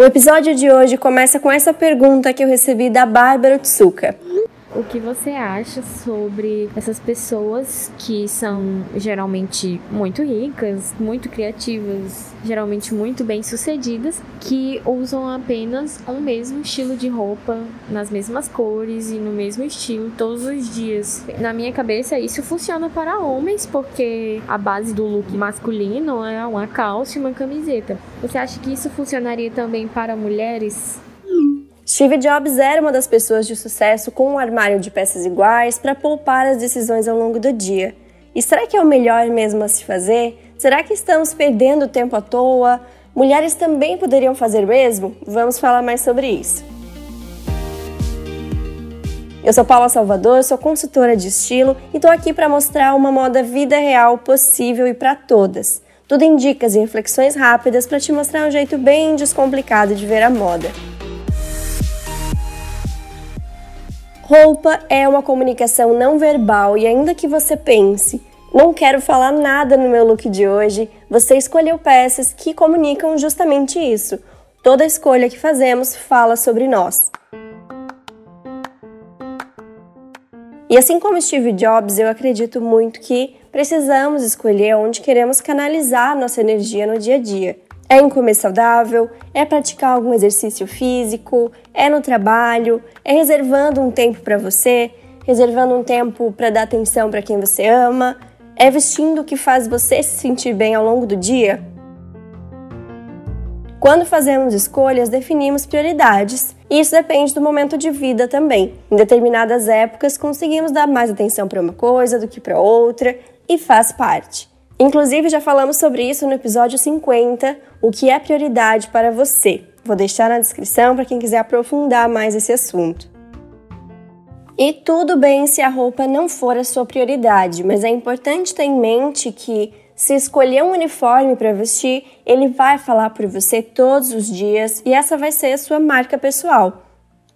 O episódio de hoje começa com essa pergunta que eu recebi da Bárbara Tsuka. O que você acha sobre essas pessoas que são geralmente muito ricas, muito criativas, geralmente muito bem-sucedidas, que usam apenas um mesmo estilo de roupa, nas mesmas cores e no mesmo estilo todos os dias? Na minha cabeça, isso funciona para homens, porque a base do look masculino é uma calça e uma camiseta. Você acha que isso funcionaria também para mulheres? Steve Jobs era uma das pessoas de sucesso com um armário de peças iguais para poupar as decisões ao longo do dia. E será que é o melhor mesmo a se fazer? Será que estamos perdendo tempo à toa? Mulheres também poderiam fazer mesmo? Vamos falar mais sobre isso. Eu sou Paula Salvador, sou consultora de estilo e estou aqui para mostrar uma moda vida real possível e para todas. Tudo em dicas e reflexões rápidas para te mostrar um jeito bem descomplicado de ver a moda. Roupa é uma comunicação não verbal e ainda que você pense, não quero falar nada no meu look de hoje, você escolheu peças que comunicam justamente isso. Toda escolha que fazemos fala sobre nós. E assim como Steve Jobs, eu acredito muito que precisamos escolher onde queremos canalizar nossa energia no dia a dia. É em comer saudável? É praticar algum exercício físico? É no trabalho? É reservando um tempo para você? Reservando um tempo para dar atenção para quem você ama? É vestindo o que faz você se sentir bem ao longo do dia? Quando fazemos escolhas, definimos prioridades, e isso depende do momento de vida também. Em determinadas épocas, conseguimos dar mais atenção para uma coisa do que para outra, e faz parte. Inclusive, já falamos sobre isso no episódio 50, o que é prioridade para você. Vou deixar na descrição para quem quiser aprofundar mais esse assunto. E tudo bem se a roupa não for a sua prioridade, mas é importante ter em mente que se escolher um uniforme para vestir, ele vai falar por você todos os dias e essa vai ser a sua marca pessoal.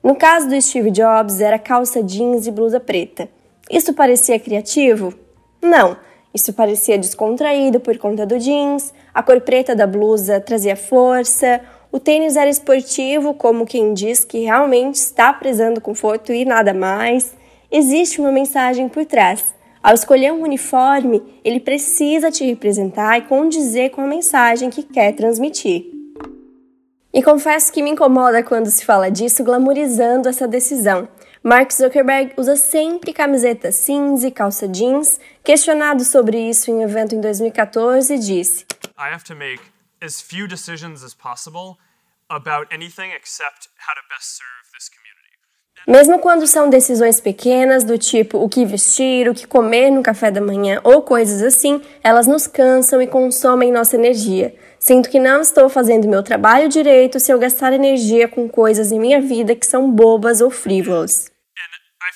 No caso do Steve Jobs, era calça jeans e blusa preta. Isso parecia criativo? Não isso parecia descontraído por conta do jeans, a cor preta da blusa trazia força, o tênis era esportivo, como quem diz que realmente está prezando conforto e nada mais. Existe uma mensagem por trás. Ao escolher um uniforme, ele precisa te representar e condizer com a mensagem que quer transmitir. E confesso que me incomoda quando se fala disso glamorizando essa decisão. Mark Zuckerberg usa sempre camiseta cinza e calça jeans. Questionado sobre isso em um evento em 2014, disse: I have to make as few decisions as possible about anything except how to best serve this community. Mesmo quando são decisões pequenas, do tipo o que vestir, o que comer no café da manhã ou coisas assim, elas nos cansam e consomem nossa energia. Sinto que não estou fazendo meu trabalho direito se eu gastar energia com coisas em minha vida que são bobas ou frívolas.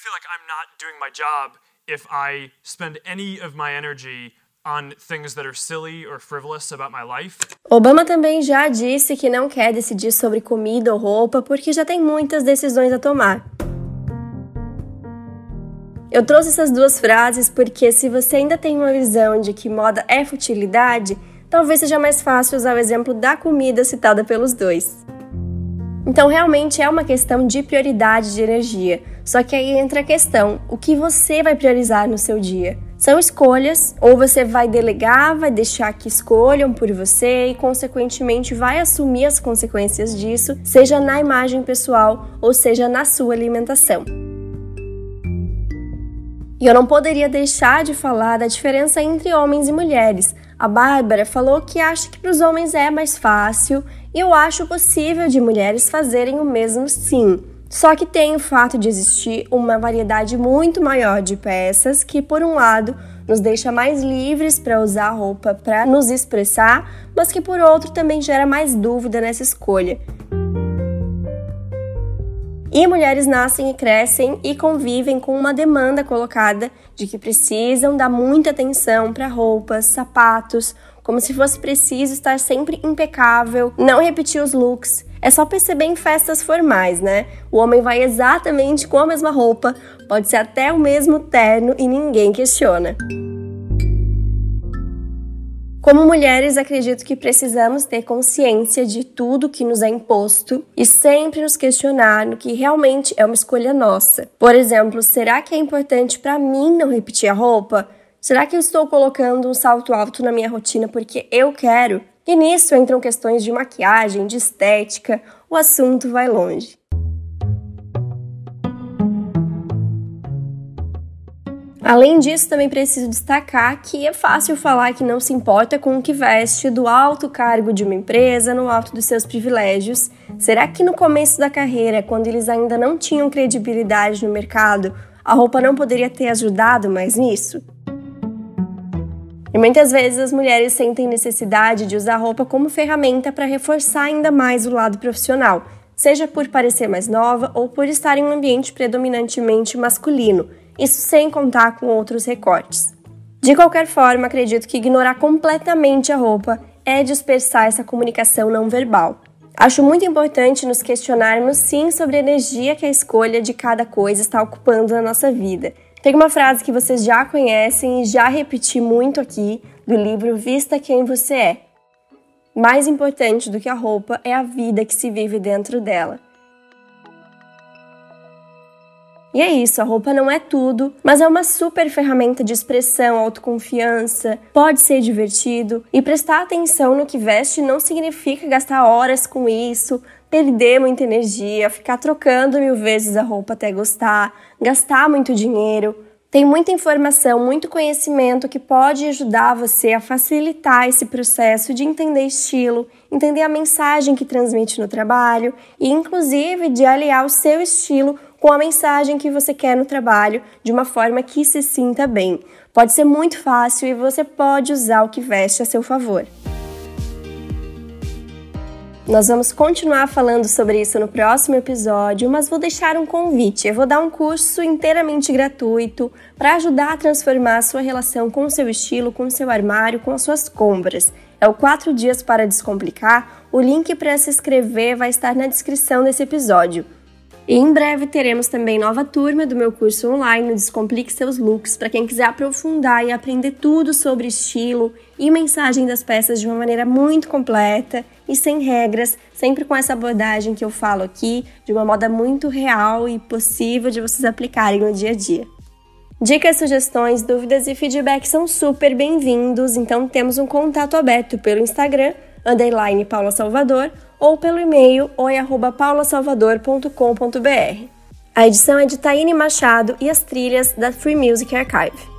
Feel like I'm not doing my job if I spend any of my energy on things that are silly or frivolous about my life. Obama também já disse que não quer decidir sobre comida ou roupa porque já tem muitas decisões a tomar. Eu trouxe essas duas frases porque se você ainda tem uma visão de que moda é futilidade, talvez seja mais fácil usar o exemplo da comida citada pelos dois. Então, realmente é uma questão de prioridade de energia. Só que aí entra a questão: o que você vai priorizar no seu dia? São escolhas, ou você vai delegar, vai deixar que escolham por você e, consequentemente, vai assumir as consequências disso, seja na imagem pessoal ou seja na sua alimentação. E eu não poderia deixar de falar da diferença entre homens e mulheres. A Bárbara falou que acha que para os homens é mais fácil e eu acho possível de mulheres fazerem o mesmo sim. Só que tem o fato de existir uma variedade muito maior de peças que, por um lado, nos deixa mais livres para usar roupa para nos expressar, mas que, por outro, também gera mais dúvida nessa escolha. E mulheres nascem e crescem e convivem com uma demanda colocada de que precisam dar muita atenção para roupas, sapatos, como se fosse preciso estar sempre impecável, não repetir os looks. É só perceber em festas formais, né? O homem vai exatamente com a mesma roupa, pode ser até o mesmo terno e ninguém questiona. Como mulheres, acredito que precisamos ter consciência de tudo que nos é imposto e sempre nos questionar no que realmente é uma escolha nossa. Por exemplo, será que é importante para mim não repetir a roupa? Será que eu estou colocando um salto alto na minha rotina porque eu quero? E nisso entram questões de maquiagem, de estética, o assunto vai longe. Além disso, também preciso destacar que é fácil falar que não se importa com o que veste do alto cargo de uma empresa, no alto dos seus privilégios. Será que no começo da carreira, quando eles ainda não tinham credibilidade no mercado, a roupa não poderia ter ajudado mais nisso? E muitas vezes as mulheres sentem necessidade de usar roupa como ferramenta para reforçar ainda mais o lado profissional, seja por parecer mais nova ou por estar em um ambiente predominantemente masculino isso sem contar com outros recortes. De qualquer forma, acredito que ignorar completamente a roupa é dispersar essa comunicação não verbal. Acho muito importante nos questionarmos sim sobre a energia que a escolha de cada coisa está ocupando na nossa vida. Tem uma frase que vocês já conhecem e já repeti muito aqui do livro Vista Quem Você É. Mais importante do que a roupa é a vida que se vive dentro dela. E é isso, a roupa não é tudo, mas é uma super ferramenta de expressão, autoconfiança, pode ser divertido e prestar atenção no que veste não significa gastar horas com isso, perder muita energia, ficar trocando mil vezes a roupa até gostar, gastar muito dinheiro. Tem muita informação, muito conhecimento que pode ajudar você a facilitar esse processo de entender estilo, entender a mensagem que transmite no trabalho e, inclusive, de aliar o seu estilo com a mensagem que você quer no trabalho de uma forma que se sinta bem. Pode ser muito fácil e você pode usar o que veste a seu favor. Nós vamos continuar falando sobre isso no próximo episódio, mas vou deixar um convite. Eu vou dar um curso inteiramente gratuito para ajudar a transformar a sua relação com o seu estilo, com o seu armário, com as suas compras. É o 4 dias para descomplicar. O link para se inscrever vai estar na descrição desse episódio. E em breve teremos também nova turma do meu curso online Descomplique Seus Looks, para quem quiser aprofundar e aprender tudo sobre estilo e mensagem das peças de uma maneira muito completa e sem regras, sempre com essa abordagem que eu falo aqui, de uma moda muito real e possível de vocês aplicarem no dia a dia. Dicas, sugestões, dúvidas e feedback são super bem-vindos, então temos um contato aberto pelo Instagram, underline Paula Salvador, ou pelo e-mail oi@paulasalvador.com.br. A edição é de Taine Machado e as trilhas da Free Music Archive.